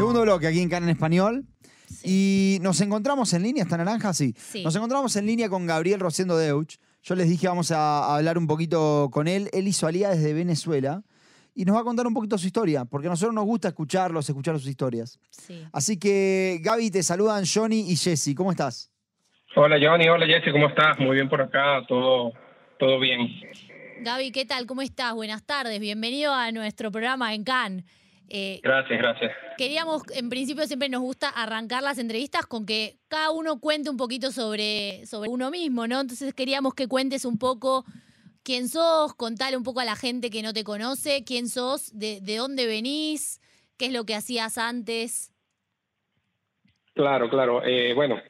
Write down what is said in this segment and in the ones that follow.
Segundo bloque aquí en Can en Español. Y nos encontramos en línea, ¿está naranja? Sí. Sí. Nos encontramos en línea con Gabriel Rociendo Deutsch. Yo les dije vamos a, a hablar un poquito con él. Él hizo alía desde Venezuela y nos va a contar un poquito su historia, porque a nosotros nos gusta escucharlos, escuchar sus historias. Sí. Así que, Gaby, te saludan Johnny y Jesse. ¿Cómo estás? Hola Johnny, hola Jesse, ¿cómo estás? Muy bien por acá, todo, todo bien. Gaby, ¿qué tal? ¿Cómo estás? Buenas tardes. Bienvenido a nuestro programa en Cannes. Eh, Gracias, gracias. queríamos, en principio siempre nos gusta arrancar las entrevistas con que cada uno cuente un poquito sobre, sobre uno mismo, ¿no? Entonces queríamos que cuentes un poco quién sos, contale un poco a la gente que no te conoce, quién sos, de, de dónde venís, qué es lo que hacías antes. Claro, claro. Eh, bueno,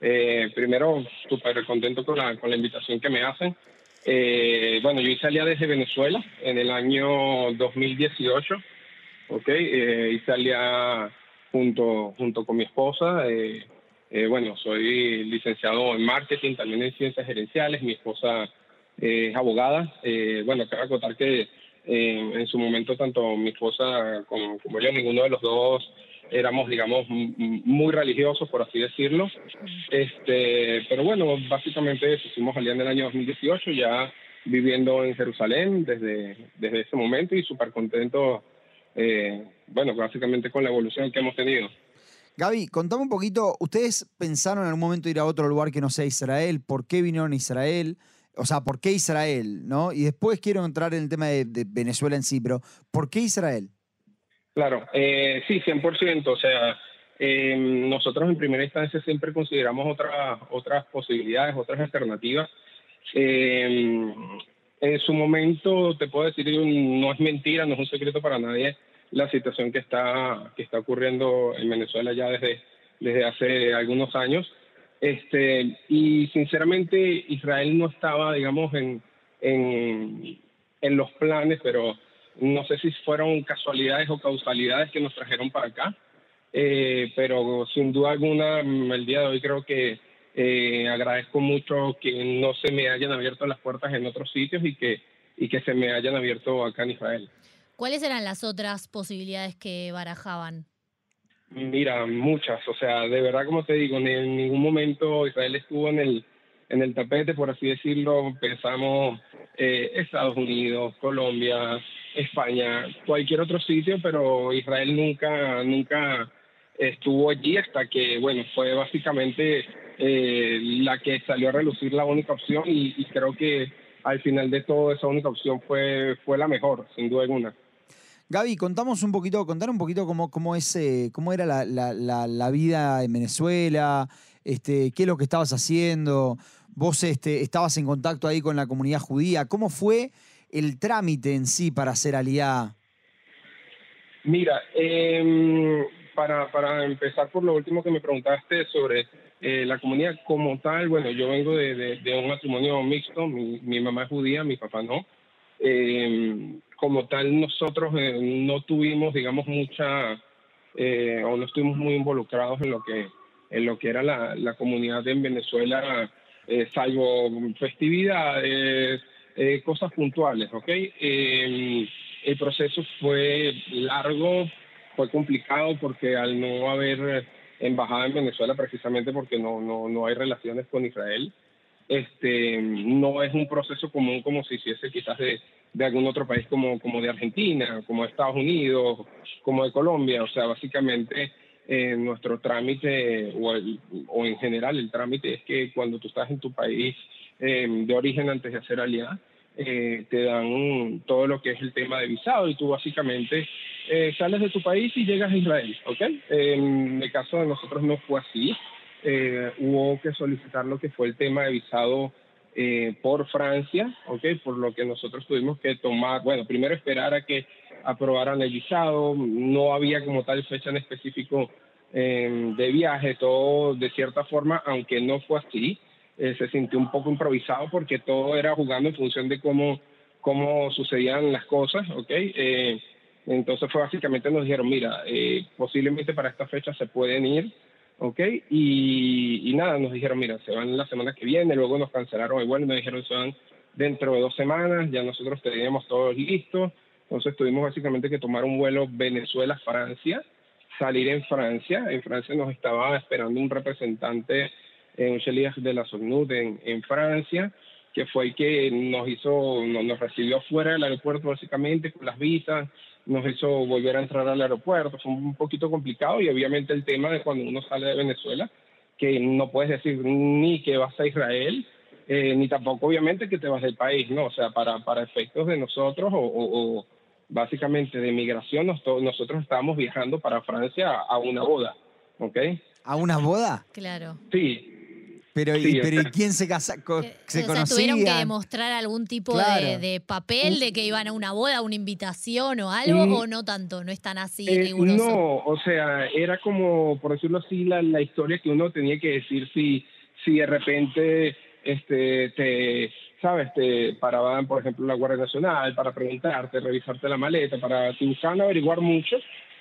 eh, primero súper contento con la, con la invitación que me hacen. Eh, bueno, yo Alia desde Venezuela en el año 2018, ¿ok? Eh, hice Alia junto, junto con mi esposa. eh, eh, bueno, soy licenciado en marketing, también en ciencias gerenciales. Mi esposa eh, es abogada. Eh, bueno, quiero contar que eh, en su momento tanto mi esposa como, yo, ninguno de los dos éramos, digamos, muy religiosos, por así decirlo. Este, pero bueno, básicamente fuimos al en el año 2018, ya viviendo en Jerusalén desde, desde ese momento y súper contento, eh, bueno, básicamente con la evolución que hemos tenido. Gaby, contame un poquito, ¿ustedes pensaron en algún momento ir a otro lugar que no sea Israel? ¿Por qué vinieron a Israel? O sea, ¿por qué Israel? ¿No? Y después quiero entrar en el tema de, de Venezuela en sí, pero ¿por qué Israel? Claro, eh, sí, 100%. O sea, eh, nosotros en primera instancia siempre consideramos otras otras posibilidades, otras alternativas. Eh, en su momento, te puedo decir, no es mentira, no es un secreto para nadie la situación que está, que está ocurriendo en Venezuela ya desde, desde hace algunos años. Este, y sinceramente, Israel no estaba, digamos, en, en, en los planes, pero no sé si fueron casualidades o causalidades que nos trajeron para acá, eh, pero sin duda alguna el día de hoy creo que eh, agradezco mucho que no se me hayan abierto las puertas en otros sitios y que, y que se me hayan abierto acá en Israel. ¿Cuáles eran las otras posibilidades que barajaban? Mira, muchas, o sea, de verdad como te digo, en ningún momento Israel estuvo en el, en el tapete, por así decirlo, pensamos eh, Estados Unidos, Colombia, España, cualquier otro sitio, pero Israel nunca, nunca estuvo allí hasta que, bueno, fue básicamente eh, la que salió a relucir la única opción y, y creo que al final de todo esa única opción fue, fue la mejor, sin duda alguna. Gaby, contamos un poquito, contar un poquito cómo, cómo, es, eh, cómo era la, la- la- la vida en Venezuela, este, qué es lo que estabas haciendo. Vos este, estabas en contacto ahí con la comunidad judía. ¿Cómo fue el trámite en sí para hacer aliá? Mira, em, para, para empezar por lo último que me preguntaste sobre eh, la comunidad como tal, bueno, yo vengo de, de- de un matrimonio mixto, mi, mi mamá es judía, mi papá no. Em, como tal, nosotros eh, no tuvimos, digamos, mucha, eh, o no estuvimos muy involucrados en lo que, en lo que era la, la comunidad en Venezuela, eh, salvo festividades, eh, cosas puntuales, ¿ok? El proceso fue largo, fue complicado porque al no haber eh, embajada en Venezuela, precisamente porque no, no, no hay relaciones con Israel, este, no es un proceso común como si hiciese quizás de, de algún otro país como, como de Argentina, como de Estados Unidos, como de Colombia. O sea, básicamente eh, nuestro trámite o, el- o en general el trámite es que cuando tú estás en tu país eh, de origen antes de hacer alianza, eh, te dan todo lo que es el tema de visado y tú básicamente eh, sales de tu país y llegas a Israel, ¿ok? En el caso de nosotros no fue así. Eh, hubo que solicitar lo que fue el tema de visado eh, por Francia, ¿ok? Por lo que nosotros tuvimos que tomar, bueno, primero esperar a que aprobaran el visado, no había como tal fecha en específico eh, de viaje, todo de cierta forma, aunque no fue así, eh, se sintió un poco improvisado porque todo era jugando en función de cómo, cómo sucedían las cosas, ¿ok? Eh, entonces fue básicamente nos dijeron, mira, eh, posiblemente para esta fecha se pueden ir, ¿ok? Y, y nada, nos dijeron, mira, se van la semana que viene, luego nos cancelaron igual nos dijeron, se van dentro de dos semanas, ya nosotros teníamos todos listos, entonces tuvimos básicamente que tomar un vuelo Venezuela-Francia, salir en Francia. En Francia nos estaba esperando un representante, un chelier de la SONUD en, en Francia que fue el que nos hizo, nos, recibió fuera del aeropuerto básicamente con las visas, nos hizo volver a entrar al aeropuerto, fue un poquito complicado y obviamente el tema de cuando uno sale de Venezuela, que no puedes decir ni que vas a Israel, eh, ni tampoco obviamente que te vas del país, ¿no? O sea, para, para efectos de nosotros o, básicamente de migración, nosotros estábamos viajando para Francia a una boda, ¿ok? ¿A una boda? Claro. Sí, pero, y, pero quién se, casa, se o tuvieron que demostrar algún tipo de, papel de que iban a una boda, una invitación o algo, mm. o no tanto, no es tan así eh, No, o sea, era como, por decirlo así, la, la, historia que uno tenía que decir si, si de repente este, te, sabes, te paraban, por ejemplo, la Guardia Nacional para preguntarte, revisarte la maleta, para te buscaban averiguar mucho,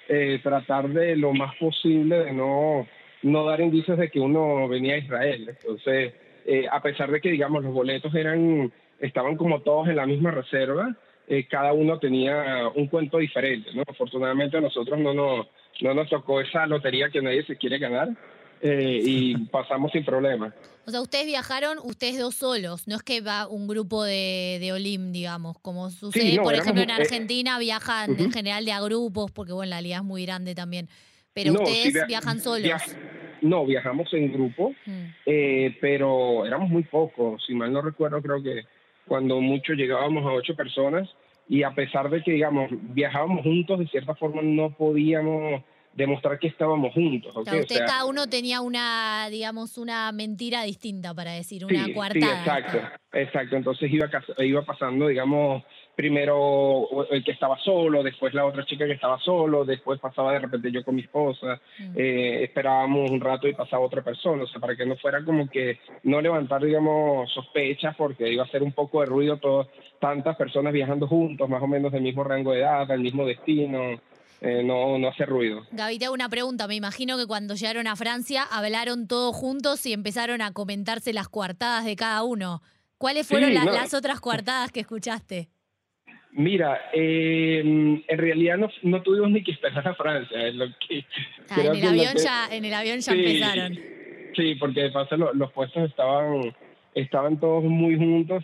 eh, tratar de lo más posible de no no dar indicios de que uno venía a Israel. Entonces, eh, a pesar de que, digamos, los boletos eran, estaban como todos en la misma reserva, eh, cada uno tenía un cuento diferente, ¿no? Afortunadamente a nosotros no nos, no nos tocó esa lotería que nadie se quiere ganar eh, y pasamos sin problema. O sea, ustedes viajaron, ustedes dos solos, no es que va un grupo de, de Olim, digamos, como sucede, por ejemplo, en Argentina viajan en general de a grupos, porque bueno, la liga es muy grande también. Pero ustedes viajan solos. No, viajamos en grupo, mm. eh, pero éramos muy pocos. Si mal no recuerdo, creo que cuando mucho llegábamos a ocho personas y a pesar de que, digamos, viajábamos juntos, de cierta forma no podíamos demostrar que estábamos juntos. usted cada uno tenía una, digamos, una mentira distinta para decir, una cuartada. Sí, exacto, exacto. Entonces iba, iba pasando, digamos, primero el que estaba solo, después la otra chica que estaba solo, después pasaba de repente yo con mi esposa, mm. eh, esperábamos un rato y pasaba otra persona, o sea, para que no fuera como que no levantar, digamos, sospechas porque iba a ser un poco de ruido todo, tantas personas viajando juntos, más o menos del mismo rango de edad, del mismo destino. Eh, no, no hace ruido. Gaby, te hago una pregunta. Me imagino que cuando llegaron a Francia hablaron todos juntos y empezaron a comentarse las coartadas de cada uno. ¿Cuáles fueron las otras coartadas que escuchaste? Mira, eh, en realidad no, no, tuvimos ni que esperar a Francia. lo que, ah, en, el avión ya, en el avión ya empezaron. Sí, porque de paso los, puestos estaban, estaban todos muy juntos.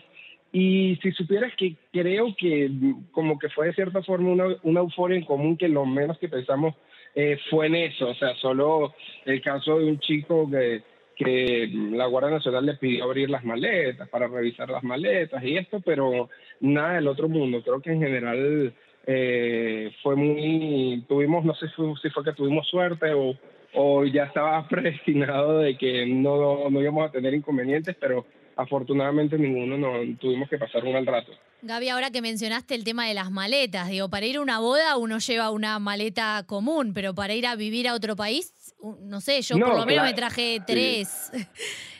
Y si supieras que creo que como que fue de cierta forma una, una euforia en común que lo menos que pensamos eh, fue en eso. O sea, solo el caso de un chico que que la Guardia Nacional le pidió abrir las maletas para revisar las maletas y esto, pero nada del otro mundo. Creo que en general eh, fue muy, tuvimos, no sé si fue que tuvimos suerte o, o ya estaba predestinado de que no, no íbamos a tener inconvenientes, pero afortunadamente ninguno no tuvimos que pasar un mal rato. Gaby, ahora que mencionaste el tema de las maletas, digo, para ir a una boda uno lleva una maleta común, pero para ir a vivir a otro país, no sé, yo por lo menos me traje tres.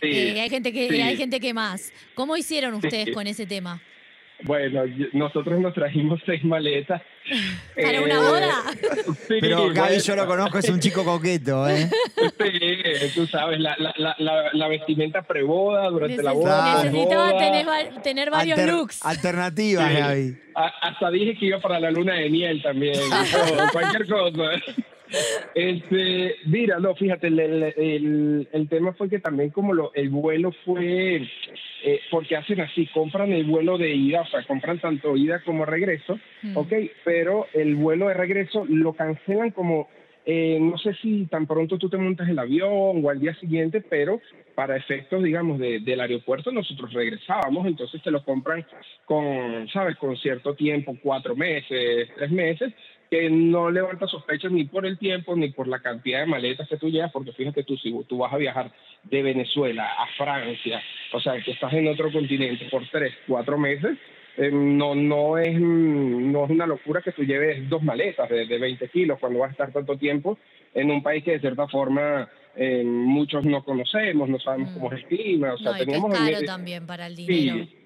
Eh, hay gente que hay gente que más. ¿Cómo hicieron ustedes con ese tema? Bueno, nosotros nos trajimos seis maletas. ¿Para una eh, boda? Pero Gaby yo lo conozco, es un chico coqueto, ¿eh? Sí, tú sabes, la, la, la, la vestimenta preboda durante la boda. Necesitaba tener, tener, varios looks. Alternativas, Gaby. hasta dije que iba para la luna de miel también, cualquier cosa. Este, mira, no, fíjate, el, el, tema fue que también como lo, el vuelo fue, eh, porque hacen así, compran el vuelo de ida, o sea, compran tanto ida como regreso, mm. ok, pero el vuelo de regreso lo cancelan como, eh, no sé si tan pronto tú te montas el avión o al día siguiente, pero para efectos, digamos, de, del aeropuerto nosotros regresábamos, entonces te lo compran con, ¿sabes?, con cierto tiempo, cuatro meses, tres meses, que no levanta sospechas ni por el tiempo ni por la cantidad de maletas que tú llevas, porque fíjate tú, si tú vas a viajar de Venezuela a Francia, o sea, que estás en otro continente por tres, cuatro meses, eh, no, no, es, no es una locura que tú lleves dos maletas de, de 20 kilos cuando vas a estar tanto tiempo en un país que de cierta forma eh, muchos no conocemos, no sabemos cómo es el clima. O sea, no, es caro también para el dinero. Sí,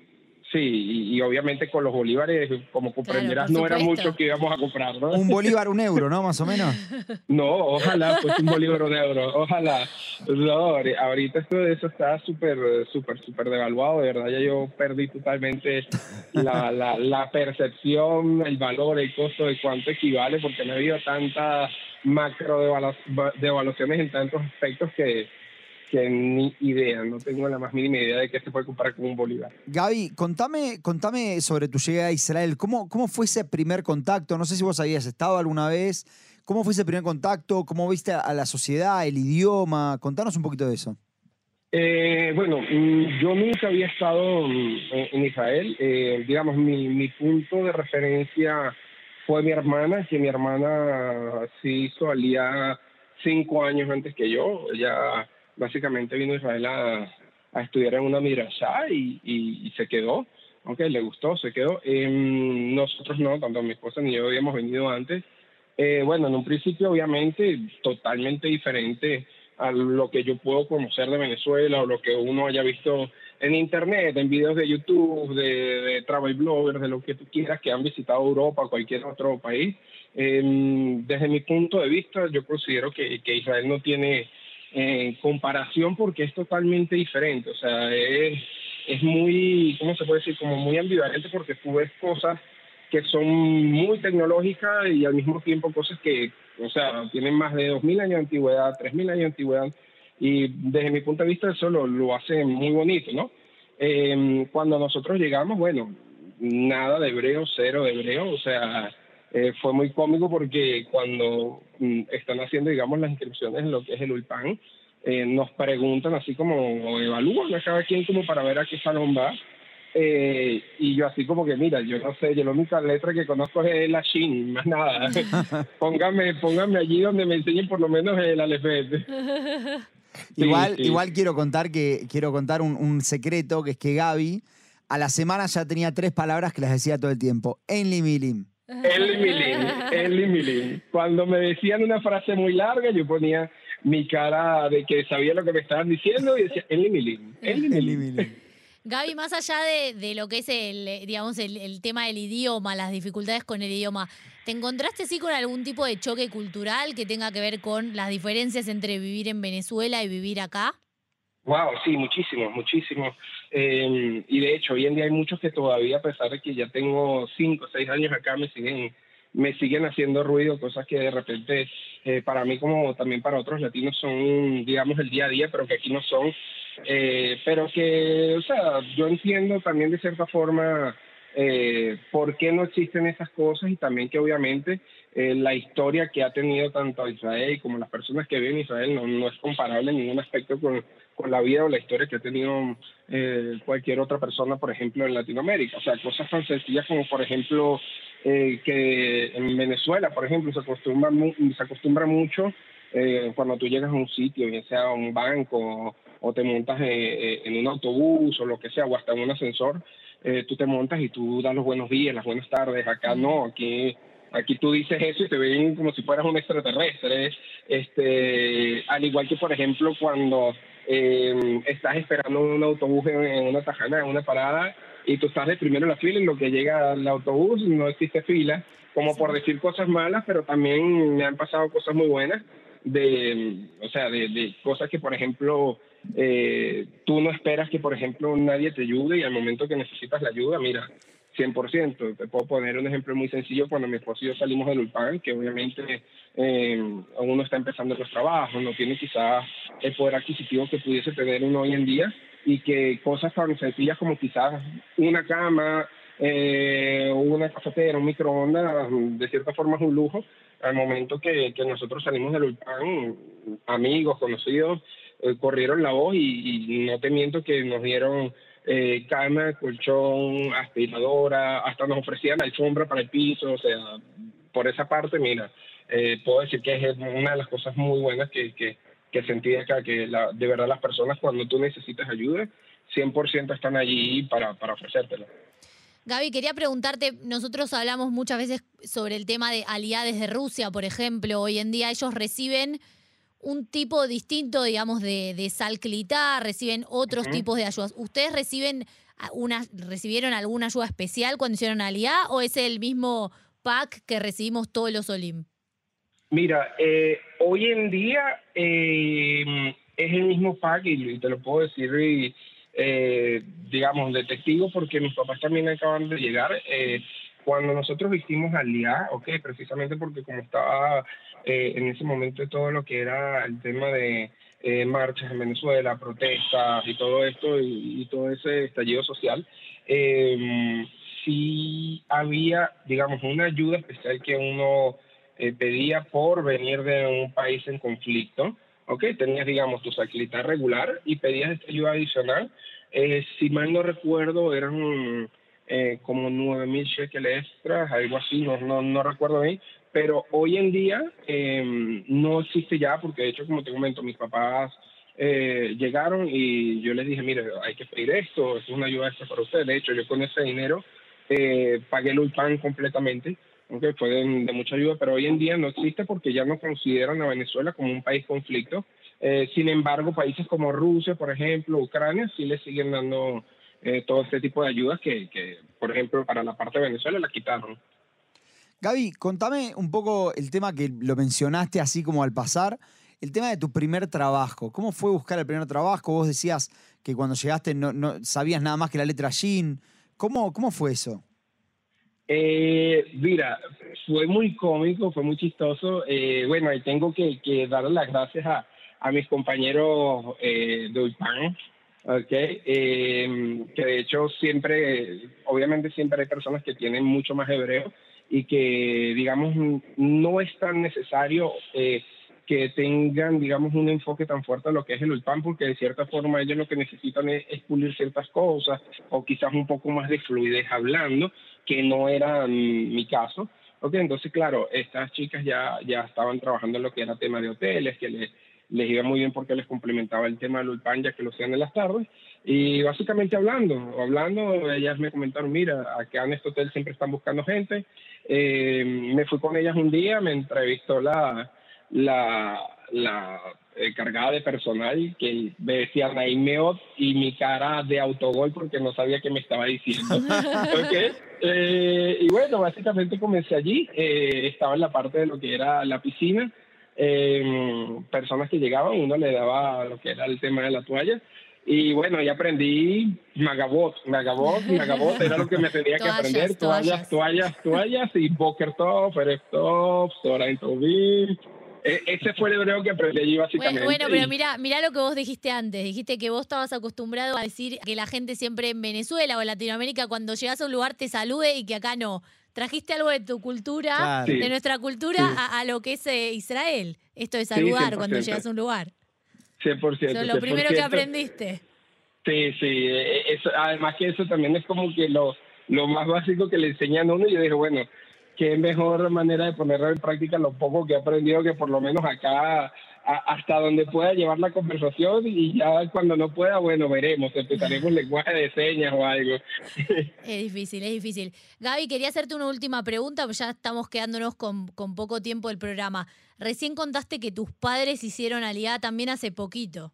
y, obviamente con los bolívares, como comprenderás, no era mucho que íbamos a comprar, ¿no? Un bolívar, un euro, ¿no? Más o menos. no, ojalá, pues un bolívar, un euro, ojalá. No, ahorita esto de eso está súper, súper, súper devaluado, de verdad, ya yo perdí totalmente la, la, la percepción, el valor, el costo de cuánto equivale, porque no ha habido tantas macro devaluaciones en tantos aspectos que que ni idea, no tengo la más mínima idea de qué se puede comparar con un Bolívar. Gaby, contame, contame sobre tu llegada a Israel. ¿Cómo, ¿Cómo fue ese primer contacto? No sé si vos habías estado alguna vez. ¿Cómo fue ese primer contacto? ¿Cómo viste a la sociedad, el idioma? Contanos un poquito de eso. Eh, bueno, mm, yo nunca había estado mm, en Israel. Eh, digamos, mi, mi punto de referencia fue mi hermana, que mi hermana sí hizo alía cinco años antes que yo. Ella básicamente vino a Israel a, estudiar en una midrashá y, y, se quedó, aunque le gustó, se quedó. Em, nosotros no, tanto mi esposa ni yo habíamos venido antes. Eh, bueno, en un principio obviamente totalmente diferente a lo que yo puedo conocer de Venezuela o lo que uno haya visto en internet, en videos de YouTube, de, travel bloggers, de lo que tú quieras que han visitado Europa o cualquier otro país. Em, desde mi punto de vista, yo considero que, que Israel no tiene en comparación porque es totalmente diferente, o sea, es, es muy, ¿cómo se puede decir? Como muy ambivalente porque tú ves cosas que son muy tecnológicas y al mismo tiempo cosas que, o sea, tienen más de 2.000 años de antigüedad, 3.000 años de antigüedad, y desde mi punto de vista eso lo, lo hace muy bonito, ¿no? Em, cuando nosotros llegamos, bueno, nada de hebreo, cero de hebreo, o sea, eh, fue muy cómico porque cuando mm, están haciendo, digamos, las inscripciones en lo que es el ULPAN, eh, nos preguntan así como, evalúan a cada quien como para ver a qué salón va. Eh, y yo así como que, mira, yo no sé, yo la única letra que conozco es la Shin, más nada. póngame, póngame allí donde me enseñen por lo menos el alfabeto. igual, igual quiero contar que quiero contar un, un, secreto que es que Gaby a la semana ya tenía tres palabras que las decía todo el tiempo. Enli Milim. El Milín, el Milín. Cuando me decían una frase muy larga, yo ponía mi cara de que sabía lo que me estaban diciendo y decía, el Milín, el Milín. Gaby, más allá de, lo que es el, digamos, el, tema del idioma, las dificultades con el idioma, ¿te encontraste sí con algún tipo de choque cultural que tenga que ver con las diferencias entre vivir en Venezuela y vivir acá? Wow, sí, muchísimo, muchísimo. Eh, y de hecho, hoy en día hay muchos que todavía, a pesar de que ya tengo cinco o seis años acá, me siguen me siguen haciendo ruido, cosas que de repente eh, para mí como también para otros latinos son, digamos, el día a día, pero que aquí no son. Eh, pero que, o sea, yo entiendo también de cierta forma eh, por qué no existen esas cosas y también que obviamente eh, la historia que ha tenido tanto Israel como las personas que viven en Israel no, no es comparable en ningún aspecto con, con, la vida o la historia que ha tenido eh, cualquier otra persona, por ejemplo, en Latinoamérica. O sea, cosas tan sencillas como, por ejemplo, eh, que en Venezuela, por ejemplo, se acostumbra, se acostumbra mucho cuando tú llegas a un sitio, bien sea un banco o te montas en un autobús o lo que sea, o hasta en un ascensor, eh, tú te montas y tú das los buenos días, las buenas tardes. Acá no, aquí aquí tú dices eso y te ven como si fueras un extraterrestre. Este, al igual que, por ejemplo, cuando em, estás esperando un autobús en, una tajana, en una parada, y tú estás de primero en la fila y lo que llega al autobús no existe fila, como por decir cosas malas, pero también me han pasado cosas muy buenas de, o sea, de, de cosas que, por ejemplo, eh, tú no esperas que, por ejemplo, nadie te ayude y al momento que necesitas la ayuda, mira, 100%. Te puedo poner un ejemplo muy sencillo cuando mi esposo y yo salimos del ULPAN, que obviamente eh, uno está empezando los trabajos, no tiene quizás el poder adquisitivo que pudiese tener uno hoy en día y que cosas tan sencillas como quizás una cama, eh, una cafetera, un microondas, de cierta forma es un lujo. Al momento que, que nosotros salimos del ULPAN, amigos, conocidos, eh, corrieron la voz y, no te miento que nos dieron eh, cama, colchón, aspiradora, hasta nos ofrecían alfombra para el piso, o sea, por esa parte, mira, eh, puedo decir que es una de las cosas muy buenas que, que, que sentí acá, que la, de verdad las personas cuando tú necesitas ayuda, 100% están allí para, para ofrecértela. Gaby, quería preguntarte, nosotros hablamos muchas veces sobre el tema de aliades de Rusia, por ejemplo, hoy en día ellos reciben un tipo distinto, digamos, de, de salclitá, reciben otros tipos de ayudas. ¿Ustedes reciben una, ¿recibieron alguna ayuda especial cuando hicieron Aliá o es el mismo pack que recibimos todos los Olim? Mira, eh, hoy en día eh, es el mismo pack y, te lo puedo decir, eh, digamos, de testigo, porque mis papás también acaban de llegar. Cuando nosotros hicimos Aliá, ok, precisamente porque como estaba en ese momento todo lo que era el tema de marchas en Venezuela, protestas y todo esto y, todo ese estallido social, sí había, digamos, una ayuda especial que uno eh, pedía por venir de un país en conflicto, ¿ok? Tenías, digamos, tu saquilita regular y pedías esta ayuda adicional. Eh, si mal no recuerdo, eran eh, como 9 mil shekels extras, algo así, no, no, no recuerdo bien, pero hoy en día em, no existe ya, porque de hecho, como te comento, mis papás llegaron y yo les dije, mire, hay que pedir esto, es una ayuda extra para ustedes. De hecho, yo con ese dinero pagué el ULPAN completamente aunque fue de, mucha ayuda, pero hoy en día no existe porque ya no consideran a Venezuela como un país conflicto. Eh, sin embargo, países como Rusia, por ejemplo, Ucrania, sí le siguen dando eh, todo este tipo de ayudas que, que, por ejemplo, para la parte de Venezuela la quitaron. Gaby, contame un poco el tema que lo mencionaste así como al pasar, el tema de tu primer trabajo. ¿Cómo fue buscar el primer trabajo? Vos decías que cuando llegaste no, no sabías nada más que la letra Jean. ¿Cómo, cómo fue eso? Eh, mira, fue muy cómico, fue muy chistoso. Eh, bueno, y tengo que, que darle las gracias a, a mis compañeros eh, de UPAN, okay, eh, que de hecho siempre, obviamente siempre hay personas que tienen mucho más hebreo y que, digamos, no es tan necesario eh, que tengan, digamos, un enfoque tan fuerte a lo que es el ULPAN, porque de cierta forma ellos lo que necesitan es, es pulir ciertas cosas o quizás un poco más de fluidez hablando que no era mi caso. Okay, entonces, claro, estas chicas ya, ya estaban trabajando en lo que era tema de hoteles, que les, les iba muy bien porque les complementaba el tema del Ulpan, ya que lo hacían en las tardes. Y básicamente hablando, hablando, ellas me comentaron, mira, acá en este hotel siempre están buscando gente. Eh, me fui con ellas un día, me entrevistó la, la, la eh, cargada de personal que me decía Naimeot y mi cara de autogol porque no sabía qué me estaba diciendo. Eh, y bueno, básicamente comencé allí, eh, estaba en la parte de lo que era la piscina, personas que llegaban, uno le daba lo que era el tema de la toalla. Y bueno, y aprendí Magabot, Magabot, Magabot, era lo que me tenía que aprender, toallas, toallas, toallas, y Boker Top, Top, Sora e, ese fue el hebreo que aprendí allí básicamente. Bueno, pero mira, mira lo que vos dijiste antes. Dijiste que vos estabas acostumbrado a decir que la gente siempre en Venezuela o en Latinoamérica cuando llegas a un lugar te salude y que acá no. Trajiste algo de tu cultura, de nuestra cultura, a, lo que es eh, Israel. Esto de saludar cuando llegas a un lugar. 100%. Eso es lo primero que aprendiste. Sí, sí. E, eso, además que eso también es como que lo, lo más básico que le enseñan a uno. Y yo dije, bueno, qué mejor manera de ponerlo en práctica lo poco que he aprendido que por lo menos acá hasta donde pueda llevar la conversación y ya cuando no pueda, bueno, veremos, empezaremos lenguaje de señas o algo. Es difícil, es difícil. Gaby, quería hacerte una última pregunta, pues ya estamos quedándonos con, con poco tiempo del programa. Recién contaste que tus padres hicieron aliada también hace poquito.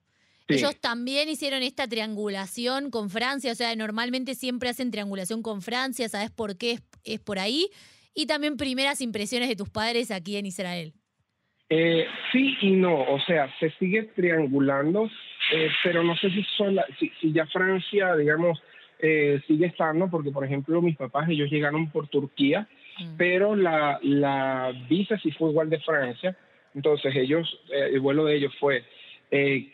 Ellos también hicieron esta triangulación con Francia, o sea, normalmente siempre hacen triangulación con Francia, ¿sabes por qué es, es por ahí? y también primeras impresiones de tus padres aquí en Israel. Eh, sí y no, o sea, se sigue triangulando, eh, pero no sé si, son si, ya Francia, digamos, eh, sigue estando, porque por ejemplo mis papás, ellos llegaron por Turquía, mm. pero la, la visa sí fue igual de Francia, entonces ellos, el vuelo de ellos fue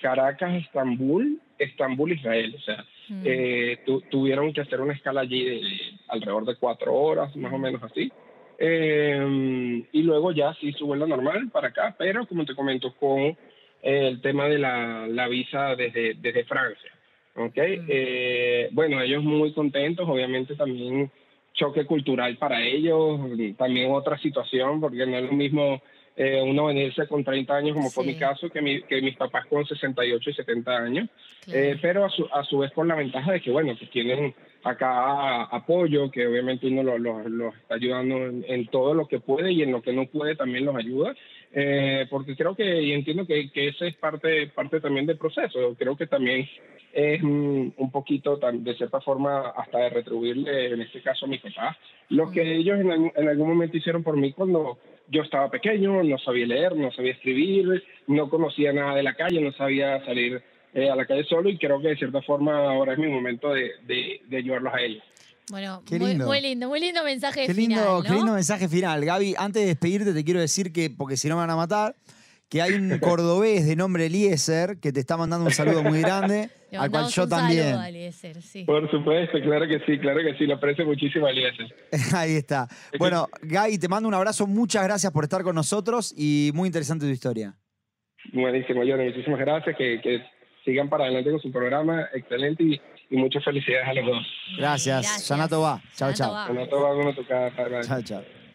Caracas, Estambul, Estambul, Israel, o sea, mm. tuvieron que hacer una escala allí de alrededor de cuatro horas, más o menos así. Eh, y luego ya sí su vuelo normal para acá, pero como te comento, con el tema de la, la visa desde, desde Francia. ¿okay? Eh, bueno, ellos muy contentos, obviamente también choque cultural para ellos, también otra situación, porque no es lo mismo eh, uno venirse con 30 años, como fue mi caso, que, que mis papás con 68 y 70 años, eh, pero a su, a su vez con la ventaja de que, bueno, que tienen acá apoyo, que obviamente uno los está ayudando en, todo lo que puede y en lo que no puede también los ayuda, eh, porque creo que, y entiendo que, que esa es parte, parte también del proceso, creo que también es mm, un poquito, de cierta forma, hasta de retribuirle, en este caso, a mis papás, lo que ellos en, algún- en algún momento hicieron por mí cuando yo estaba pequeño, no sabía leer, no sabía escribir, no conocía nada de la calle, no sabía salir eh, a la calle solo y creo que de cierta forma ahora es mi momento de, de- de ayudarlos a ellos. Bueno, Qué muy, lindo. muy lindo, muy lindo mensaje Qué lindo, final, qué ¿no? lindo mensaje final. Gaby, antes de despedirte te quiero decir que, porque si no me van a matar, que hay un cordobés de nombre Eliezer que te está mandando un saludo muy grande, al cual yo un también. saludo a Eliezer, sí. Por supuesto, claro que sí, claro que sí, lo aprecio muchísimo, Eliezer. Ahí está. Bueno, Gaby, te mando un abrazo, muchas gracias por estar con nosotros y muy interesante tu historia. Buenísimo, Johnny, muchísimas gracias, que, que sigan para adelante con su programa, excelente y, y muchas felicidades a los dos. Gracias. Gracias. Yanato va. Chao, Yanato chao. va. Bueno, todo va a tocar. bye, bye. Chao, chao.